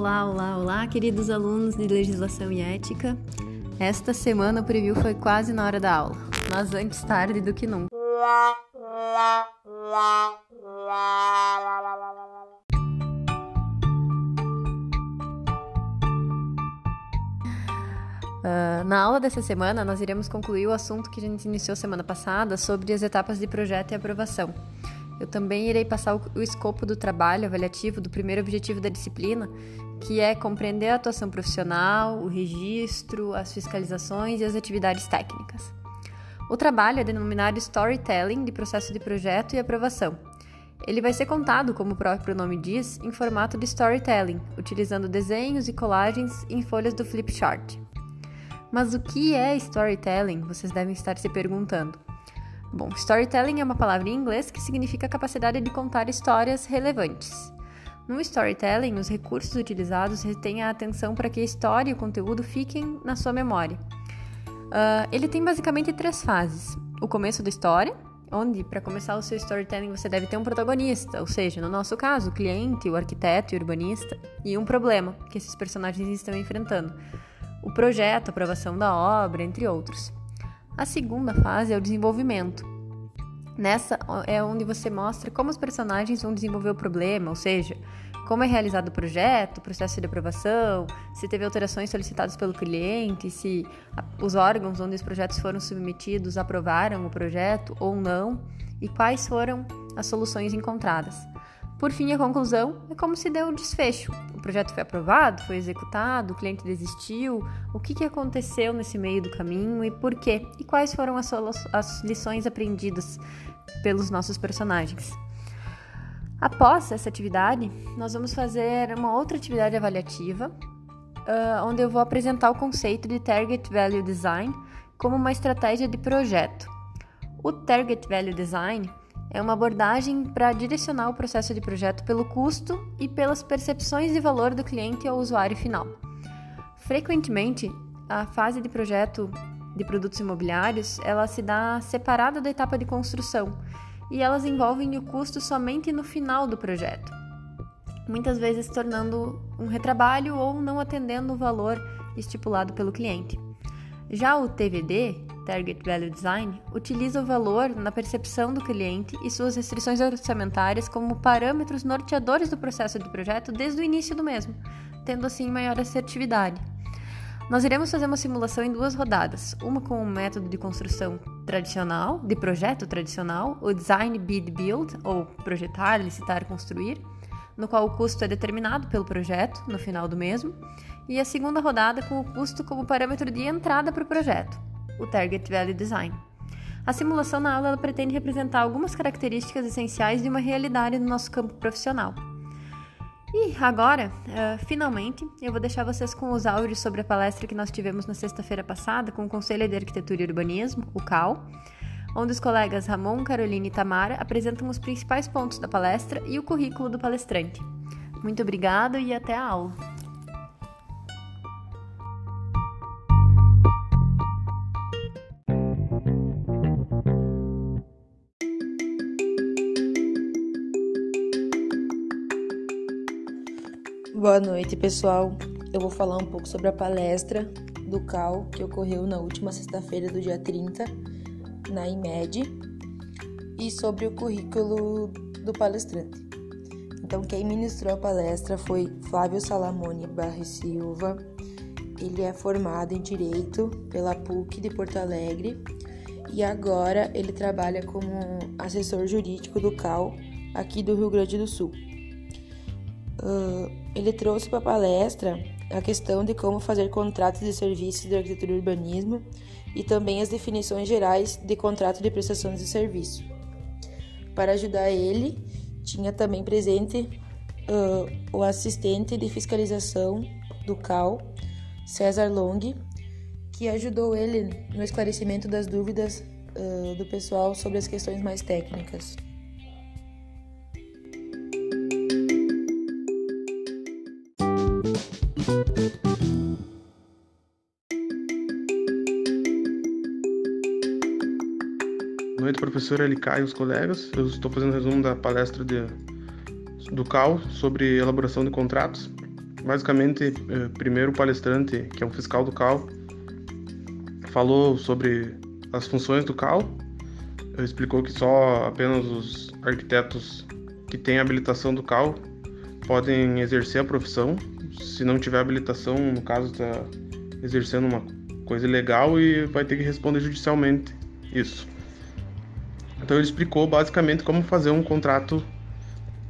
Olá, olá, olá, queridos alunos de Legislação e Ética. Esta semana o preview foi quase na hora da aula, mas antes tarde do que nunca. Uh, na aula dessa semana, nós iremos concluir o assunto que a gente iniciou semana passada sobre as etapas de projeto e aprovação. Eu também irei passar o, o escopo do trabalho avaliativo do primeiro objetivo da disciplina, que é compreender a atuação profissional, o registro, as fiscalizações e as atividades técnicas. O trabalho é denominado Storytelling de processo de projeto e aprovação. Ele vai ser contado, como o próprio nome diz, em formato de storytelling, utilizando desenhos e colagens em folhas do flipchart. Mas o que é storytelling? Vocês devem estar se perguntando. Bom, storytelling é uma palavra em inglês que significa capacidade de contar histórias relevantes. No storytelling, os recursos utilizados retêm a atenção para que a história e o conteúdo fiquem na sua memória. Uh, ele tem basicamente três fases: o começo da história, onde para começar o seu storytelling você deve ter um protagonista, ou seja, no nosso caso, o cliente, o arquiteto e o urbanista, e um problema que esses personagens estão enfrentando, o projeto, a aprovação da obra, entre outros. A segunda fase é o desenvolvimento. Nessa é onde você mostra como os personagens vão desenvolver o problema, ou seja, como é realizado o projeto, o processo de aprovação, se teve alterações solicitadas pelo cliente, se os órgãos onde os projetos foram submetidos aprovaram o projeto ou não e quais foram as soluções encontradas. Por fim, a conclusão é como se deu o desfecho. O projeto foi aprovado, foi executado, o cliente desistiu, o que, que aconteceu nesse meio do caminho e por quê, e quais foram as, as lições aprendidas pelos nossos personagens. Após essa atividade, nós vamos fazer uma outra atividade avaliativa, uh, onde eu vou apresentar o conceito de Target Value Design como uma estratégia de projeto. O Target Value Design é uma abordagem para direcionar o processo de projeto pelo custo e pelas percepções de valor do cliente ao usuário final. Frequentemente, a fase de projeto de produtos imobiliários ela se dá separada da etapa de construção e elas envolvem o custo somente no final do projeto, muitas vezes tornando um retrabalho ou não atendendo o valor estipulado pelo cliente. Já o TVD, Target Value Design, utiliza o valor na percepção do cliente e suas restrições orçamentárias como parâmetros norteadores do processo de projeto desde o início do mesmo, tendo assim maior assertividade. Nós iremos fazer uma simulação em duas rodadas, uma com o método de construção tradicional, de projeto tradicional, o Design Bid Build, ou projetar, licitar, construir, no qual o custo é determinado pelo projeto no final do mesmo, e a segunda rodada com o custo como parâmetro de entrada para o projeto, o Target Value Design. A simulação na aula pretende representar algumas características essenciais de uma realidade no nosso campo profissional. E agora, uh, finalmente, eu vou deixar vocês com os áudios sobre a palestra que nós tivemos na sexta-feira passada com o Conselho de Arquitetura e Urbanismo, o CAL, onde os colegas Ramon, Carolina e Tamara apresentam os principais pontos da palestra e o currículo do palestrante. Muito obrigado e até a aula! Boa noite, pessoal. Eu vou falar um pouco sobre a palestra do CAL que ocorreu na última sexta-feira do dia 30 na IMED e sobre o currículo do palestrante. Então, quem ministrou a palestra foi Flávio Salamone Barre Silva. Ele é formado em Direito pela PUC de Porto Alegre e agora ele trabalha como assessor jurídico do CAL aqui do Rio Grande do Sul. Uh, ele trouxe para a palestra a questão de como fazer contratos de serviços de arquitetura e urbanismo e também as definições gerais de contrato de prestações de serviço. Para ajudar ele, tinha também presente uh, o assistente de fiscalização do CAL, César Long, que ajudou ele no esclarecimento das dúvidas uh, do pessoal sobre as questões mais técnicas. Noite, professora Elicai e os colegas. Eu estou fazendo um resumo da palestra de, do CAL sobre elaboração de contratos. basicamente, eh, primeiro o palestrante, que é um fiscal do CAL, falou sobre as funções do CAL, explicou que só apenas os arquitetos que têm habilitação do CAL podem exercer a profissão. Se não tiver habilitação, no caso, está exercendo uma coisa ilegal e vai ter que responder judicialmente isso. Então ele explicou basicamente como fazer um contrato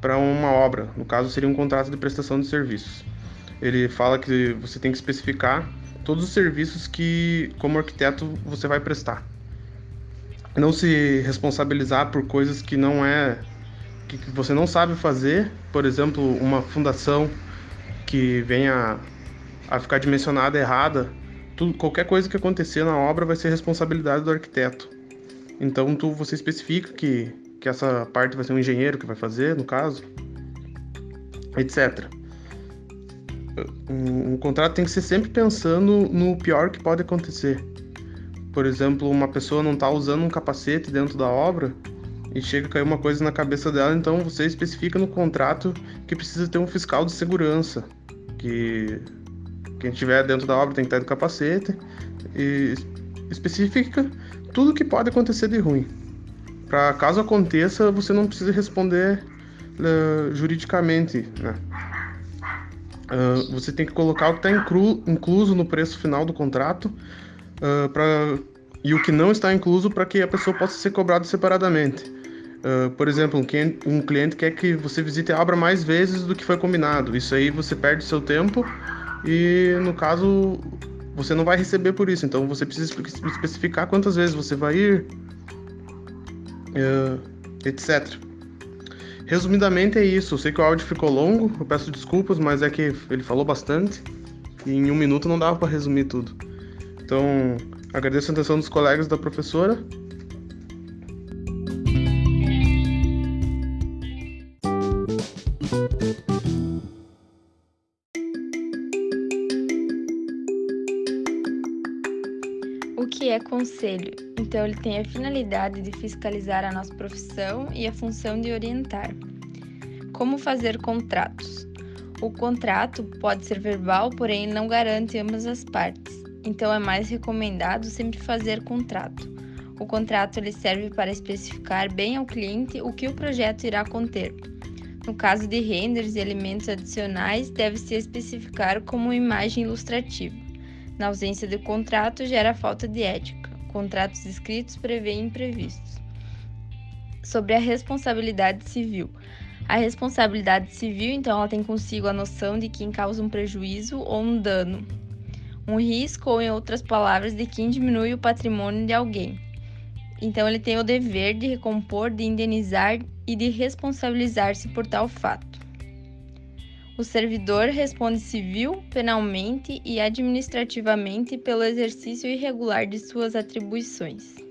para uma obra. No caso, seria um contrato de prestação de serviços. Ele fala que você tem que especificar todos os serviços que, como arquiteto, você vai prestar. Não se responsabilizar por coisas que não é que você não sabe fazer, por exemplo, uma fundação que venha a ficar dimensionada errada, tudo, qualquer coisa que acontecer na obra vai ser responsabilidade do arquiteto. Então tu, você especifica que, que essa parte vai ser um engenheiro que vai fazer, no caso, etc. Um, um contrato tem que ser sempre pensando no pior que pode acontecer. Por exemplo, uma pessoa não está usando um capacete dentro da obra e chega a cair uma coisa na cabeça dela, então você especifica no contrato que precisa ter um fiscal de segurança, que quem estiver dentro da obra tem que estar do capacete e especifica tudo que pode acontecer de ruim. Para caso aconteça, você não precisa responder uh, juridicamente, né? Uh, você tem que colocar o que está inclu incluso no preço final do contrato uh, pra, e o que não está incluso para que a pessoa possa ser cobrada separadamente. Uh, por exemplo, um cliente, um cliente, quer que você visite a obra mais vezes do que foi combinado. Isso aí você perde seu tempo e, no caso, você não vai receber por isso. Então você precisa especificar quantas vezes você vai ir, uh, etc. Resumidamente é isso. Eu sei que o áudio ficou longo, eu peço desculpas, mas é que ele falou bastante e em um minuto não dava para resumir tudo. Então agradeço a atenção dos colegas da professora. Conselho? Então, ele tem a finalidade de fiscalizar a nossa profissão e a função de orientar. Como fazer contratos? O contrato pode ser verbal, porém não garante ambas as partes. Então, é mais recomendado sempre fazer contrato. O contrato ele serve para especificar bem ao cliente o que o projeto irá conter. No caso de renders e elementos adicionais, deve-se especificar como imagem ilustrativa. Na ausência de contrato, gera falta de ética. Contratos escritos prevêem imprevistos. Sobre a responsabilidade civil. A responsabilidade civil, então, ela tem consigo a noção de quem causa um prejuízo ou um dano, um risco ou, em outras palavras, de quem diminui o patrimônio de alguém. Então, ele tem o dever de recompor, de indenizar e de responsabilizar-se por tal fato. O servidor responde civil, penalmente e administrativamente pelo exercício irregular de suas atribuições.